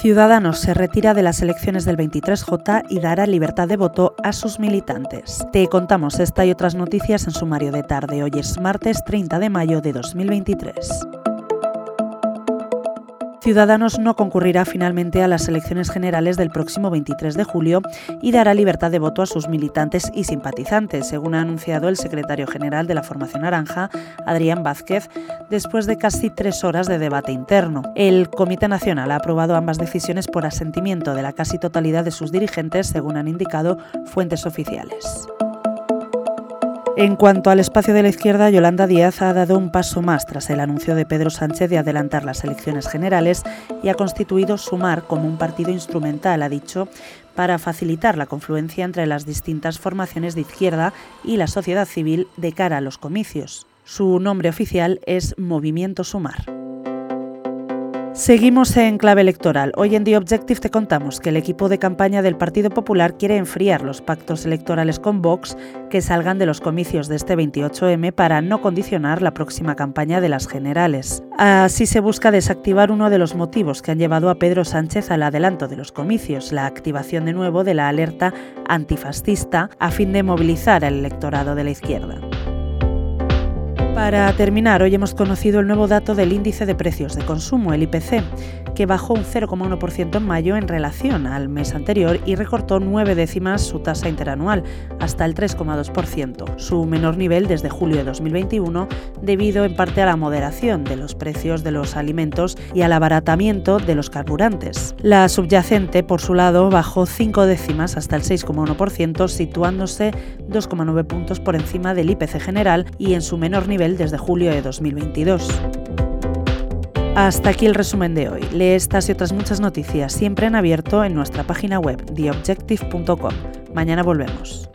Ciudadanos se retira de las elecciones del 23J y dará libertad de voto a sus militantes. Te contamos esta y otras noticias en sumario de tarde. Hoy es martes 30 de mayo de 2023. Ciudadanos no concurrirá finalmente a las elecciones generales del próximo 23 de julio y dará libertad de voto a sus militantes y simpatizantes, según ha anunciado el secretario general de la Formación Naranja, Adrián Vázquez, después de casi tres horas de debate interno. El Comité Nacional ha aprobado ambas decisiones por asentimiento de la casi totalidad de sus dirigentes, según han indicado fuentes oficiales. En cuanto al espacio de la izquierda, Yolanda Díaz ha dado un paso más tras el anuncio de Pedro Sánchez de adelantar las elecciones generales y ha constituido Sumar como un partido instrumental, ha dicho, para facilitar la confluencia entre las distintas formaciones de izquierda y la sociedad civil de cara a los comicios. Su nombre oficial es Movimiento Sumar. Seguimos en clave electoral. Hoy en The Objective te contamos que el equipo de campaña del Partido Popular quiere enfriar los pactos electorales con Vox que salgan de los comicios de este 28M para no condicionar la próxima campaña de las generales. Así se busca desactivar uno de los motivos que han llevado a Pedro Sánchez al adelanto de los comicios, la activación de nuevo de la alerta antifascista a fin de movilizar al electorado de la izquierda. Para terminar, hoy hemos conocido el nuevo dato del índice de precios de consumo, el IPC, bajó un 0,1% en mayo en relación al mes anterior y recortó nueve décimas su tasa interanual, hasta el 3,2%, su menor nivel desde julio de 2021, debido en parte a la moderación de los precios de los alimentos y al abaratamiento de los carburantes. La subyacente, por su lado, bajó cinco décimas hasta el 6,1%, situándose 2,9 puntos por encima del IPC general y en su menor nivel desde julio de 2022. Hasta aquí el resumen de hoy. Lee estas y otras muchas noticias siempre en abierto en nuestra página web theobjective.com. Mañana volvemos.